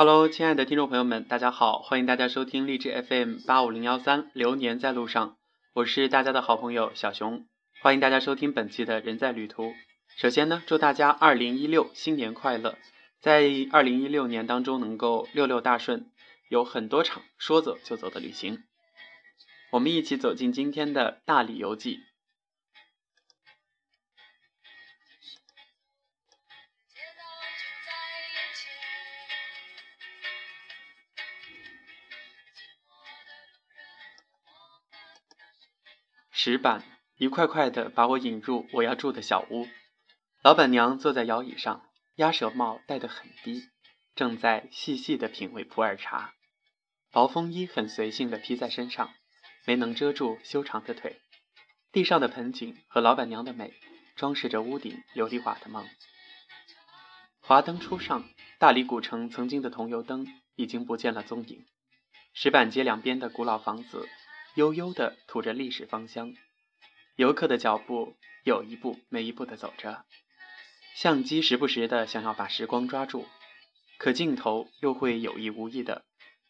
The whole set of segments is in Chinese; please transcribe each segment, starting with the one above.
Hello，亲爱的听众朋友们，大家好，欢迎大家收听励志 FM 八五零幺三，流年在路上，我是大家的好朋友小熊，欢迎大家收听本期的人在旅途。首先呢，祝大家二零一六新年快乐，在二零一六年当中能够六六大顺，有很多场说走就走的旅行，我们一起走进今天的大理游记。石板一块块的把我引入我要住的小屋，老板娘坐在摇椅上，鸭舌帽戴得很低，正在细细的品味普洱茶。薄风衣很随性的披在身上，没能遮住修长的腿。地上的盆景和老板娘的美，装饰着屋顶琉璃瓦的梦。华灯初上，大理古城曾经的桐油灯已经不见了踪影。石板街两边的古老房子。悠悠地吐着历史芳香，游客的脚步有一步没一步地走着，相机时不时的想要把时光抓住，可镜头又会有意无意的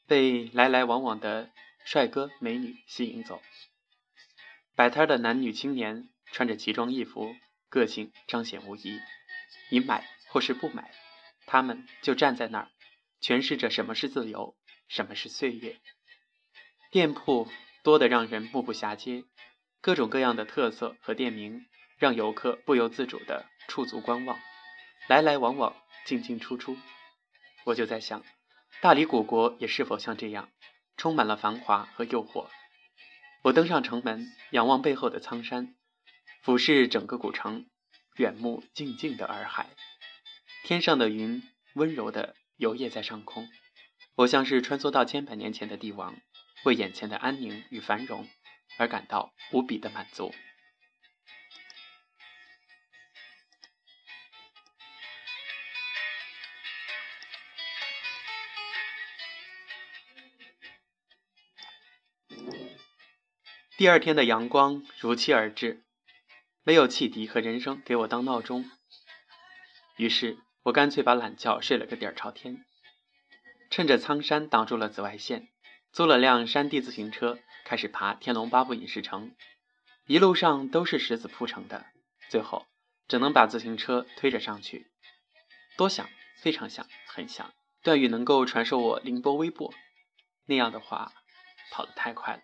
被来来往往的帅哥美女吸引走。摆摊的男女青年穿着奇装异服，个性彰显无疑。你买或是不买，他们就站在那儿，诠释着什么是自由，什么是岁月。店铺。多得让人目不暇接，各种各样的特色和店名，让游客不由自主地驻足观望，来来往往，进进出出。我就在想，大理古国也是否像这样，充满了繁华和诱惑？我登上城门，仰望背后的苍山，俯视整个古城，远目静静的洱海，天上的云温柔地游曳在上空，我像是穿梭到千百年前的帝王。为眼前的安宁与繁荣而感到无比的满足。第二天的阳光如期而至，没有汽笛和人声给我当闹钟，于是我干脆把懒觉睡了个底儿朝天，趁着苍山挡住了紫外线。租了辆山地自行车，开始爬天龙八部影视城。一路上都是石子铺成的，最后只能把自行车推着上去。多想，非常想，很想，段誉能够传授我凌波微步。那样的话，跑得太快了。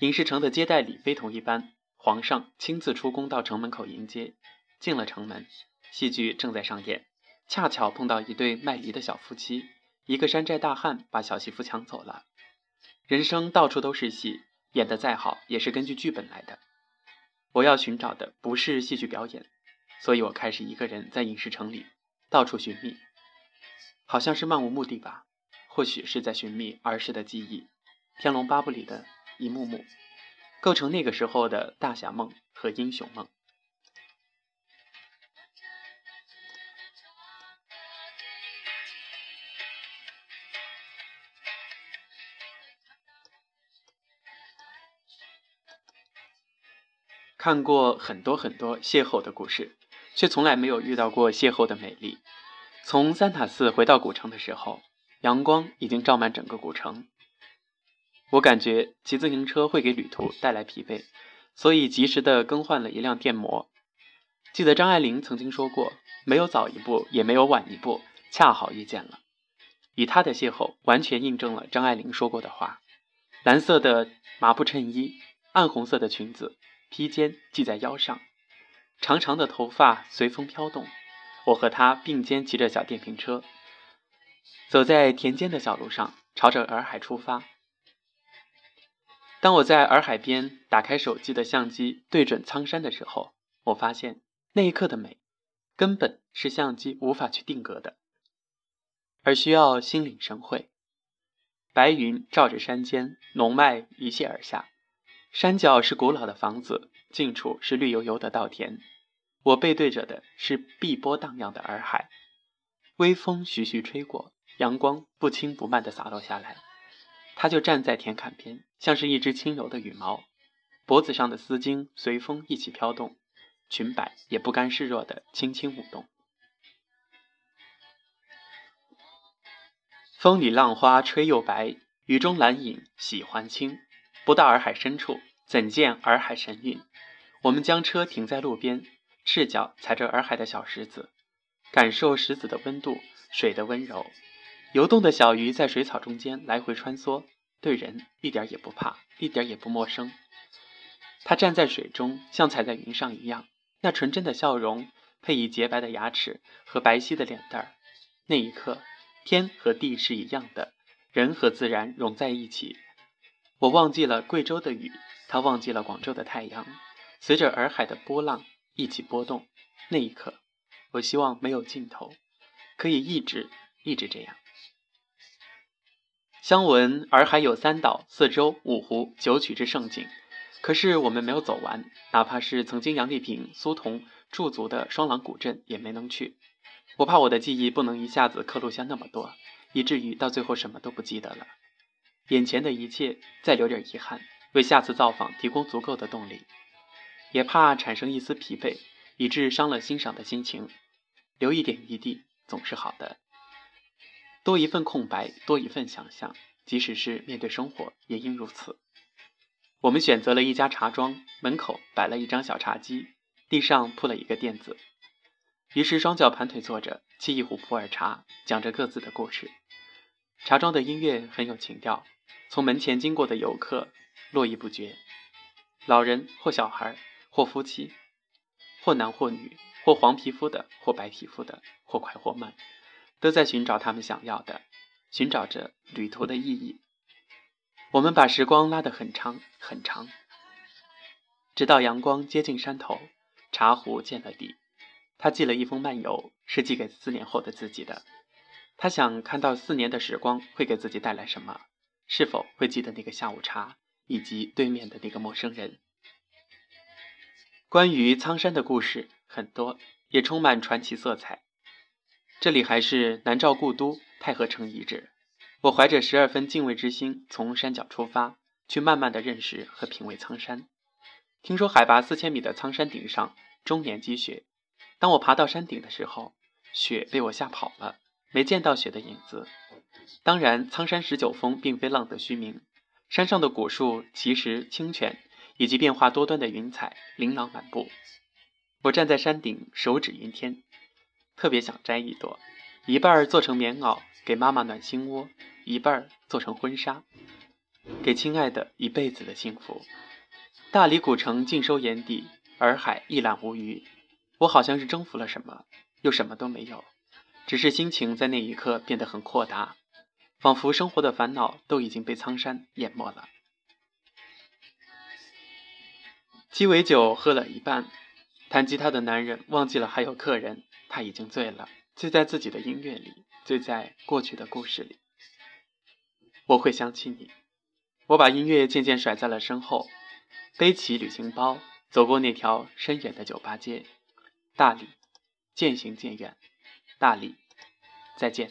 影视城的接待礼非同一般，皇上亲自出宫到城门口迎接。进了城门，戏剧正在上演，恰巧碰到一对卖梨的小夫妻，一个山寨大汉把小媳妇抢走了。人生到处都是戏，演得再好也是根据剧本来的。我要寻找的不是戏剧表演，所以我开始一个人在影视城里到处寻觅，好像是漫无目的吧？或许是在寻觅儿时的记忆，《天龙八部》里的一幕幕，构成那个时候的大侠梦和英雄梦。看过很多很多邂逅的故事，却从来没有遇到过邂逅的美丽。从三塔寺回到古城的时候，阳光已经照满整个古城。我感觉骑自行车会给旅途带来疲惫，所以及时的更换了一辆电摩。记得张爱玲曾经说过：“没有早一步，也没有晚一步，恰好遇见了。”与他的邂逅完全印证了张爱玲说过的话：蓝色的麻布衬衣，暗红色的裙子。披肩系在腰上，长长的头发随风飘动。我和他并肩骑着小电瓶车，走在田间的小路上，朝着洱海出发。当我在洱海边打开手机的相机，对准苍山的时候，我发现那一刻的美，根本是相机无法去定格的，而需要心领神会。白云罩着山间，浓脉一泻而下。山脚是古老的房子，近处是绿油油的稻田。我背对着的是碧波荡漾的洱海，微风徐徐吹过，阳光不轻不慢地洒落下来。他就站在田坎边，像是一只轻柔的羽毛，脖子上的丝巾随风一起飘动，裙摆也不甘示弱的轻轻舞动。风里浪花吹又白，雨中蓝影喜欢青。不到洱海深处，怎见洱海神韵？我们将车停在路边，赤脚踩着洱海的小石子，感受石子的温度，水的温柔。游动的小鱼在水草中间来回穿梭，对人一点也不怕，一点也不陌生。它站在水中，像踩在云上一样，那纯真的笑容，配以洁白的牙齿和白皙的脸蛋儿，那一刻。天和地是一样的，人和自然融在一起。我忘记了贵州的雨，他忘记了广州的太阳，随着洱海的波浪一起波动。那一刻，我希望没有尽头，可以一直一直这样。相闻洱海有三岛、四洲、五湖、九曲之胜景，可是我们没有走完，哪怕是曾经杨丽萍、苏童驻足的双廊古镇，也没能去。我怕我的记忆不能一下子刻录下那么多，以至于到最后什么都不记得了。眼前的一切再留点遗憾，为下次造访提供足够的动力。也怕产生一丝疲惫，以致伤了欣赏的心情。留一点余地总是好的，多一份空白，多一份想象，即使是面对生活，也应如此。我们选择了一家茶庄，门口摆了一张小茶几，地上铺了一个垫子。于是双脚盘腿坐着，沏一壶普洱茶，讲着各自的故事。茶庄的音乐很有情调，从门前经过的游客络绎不绝，老人或小孩，或夫妻，或男或女，或黄皮肤的，或白皮肤的，或快或慢，都在寻找他们想要的，寻找着旅途的意义。我们把时光拉得很长很长，直到阳光接近山头，茶壶见了底。他寄了一封漫游，是寄给四年后的自己的。他想看到四年的时光会给自己带来什么，是否会记得那个下午茶，以及对面的那个陌生人。关于苍山的故事很多，也充满传奇色彩。这里还是南诏故都太和城遗址。我怀着十二分敬畏之心，从山脚出发，去慢慢的认识和品味苍山。听说海拔四千米的苍山顶上终年积雪。当我爬到山顶的时候，雪被我吓跑了，没见到雪的影子。当然，苍山十九峰并非浪得虚名，山上的古树、奇石、清泉以及变化多端的云彩琳琅满布。我站在山顶，手指云天，特别想摘一朵，一半做成棉袄给妈妈暖心窝，一半做成婚纱，给亲爱的一辈子的幸福。大理古城尽收眼底，洱海一览无余。我好像是征服了什么，又什么都没有，只是心情在那一刻变得很豁达，仿佛生活的烦恼都已经被苍山淹没了。鸡尾酒喝了一半，弹吉他的男人忘记了还有客人，他已经醉了，醉在自己的音乐里，醉在过去的故事里。我会想起你，我把音乐渐渐甩在了身后，背起旅行包，走过那条深远的酒吧街。大理，渐行渐远。大理，再见。